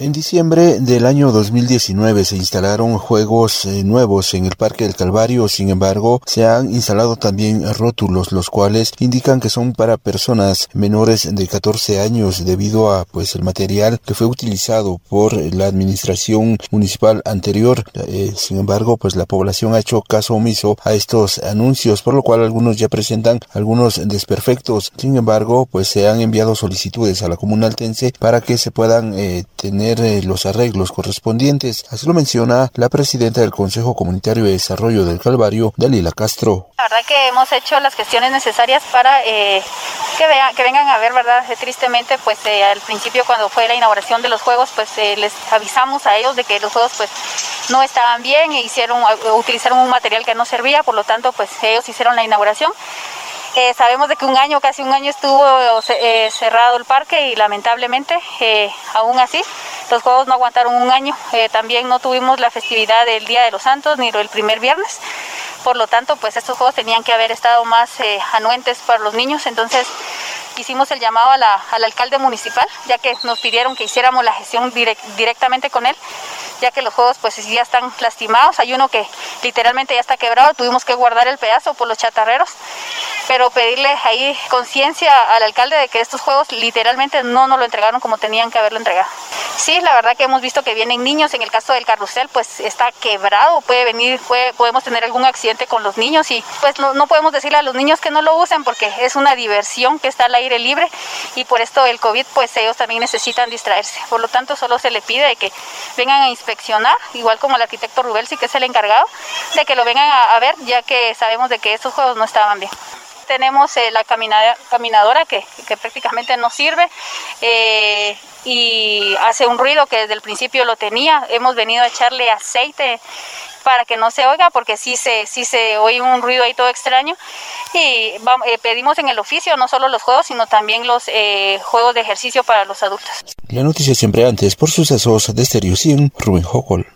En diciembre del año 2019 se instalaron juegos eh, nuevos en el Parque del Calvario, sin embargo, se han instalado también rótulos los cuales indican que son para personas menores de 14 años debido a pues el material que fue utilizado por la administración municipal anterior. Eh, sin embargo, pues la población ha hecho caso omiso a estos anuncios, por lo cual algunos ya presentan algunos desperfectos. Sin embargo, pues se han enviado solicitudes a la comunaltense para que se puedan eh, tener eh, los arreglos correspondientes. Así lo menciona la presidenta del Consejo Comunitario de Desarrollo del Calvario, Dalila Castro. La verdad que hemos hecho las gestiones necesarias para eh, que, vean, que vengan a ver, ¿verdad? Eh, tristemente, pues al principio cuando fue la inauguración de los juegos, pues les avisamos a ellos de que los juegos pues no estaban bien e hicieron, utilizaron un material que no servía, por lo tanto, pues ellos hicieron la inauguración. Eh, sabemos de que un año, casi un año estuvo eh, cerrado el parque y lamentablemente eh, aún así los juegos no aguantaron un año. también no tuvimos la festividad del Día de los Santos ni el primer viernes. Por lo tanto, pues estos juegos tenían que haber estado más anuentes para los niños. Entonces hicimos el llamado al alcalde municipal, ya que nos pidieron que hiciéramos la gestión directamente con él ya que los juegos pues ya están lastimados, hay uno que literalmente ya está quebrado, tuvimos que guardar el pedazo por los chatarreros, pero pedirle ahí conciencia al alcalde de que estos juegos literalmente no nos lo entregaron como tenían que haberlo entregado. Sí, la verdad que hemos visto que vienen niños, en el caso del carrusel pues está quebrado, puede venir, podemos tener algún accidente con los niños y pues no, no podemos decirle a los niños que no lo usen porque es una diversión que está al aire libre y por esto el COVID pues ellos también necesitan distraerse. Por lo tanto solo se le pide que vengan a inspeccionar, igual como el arquitecto Rubel sí que es el encargado, de que lo vengan a, ver ya que sabemos de que estos juegos no estaban bien tenemos eh, la caminadora que, prácticamente no sirve eh, y hace un ruido que desde el principio lo tenía. Hemos venido a echarle aceite para que no se oiga porque sí se, sí se oye un ruido ahí todo extraño y eh, pedimos en el oficio no solo los juegos sino también los juegos de ejercicio para los adultos. La noticia siempre antes por sucesos de Stereo 100, Rubén Hocol.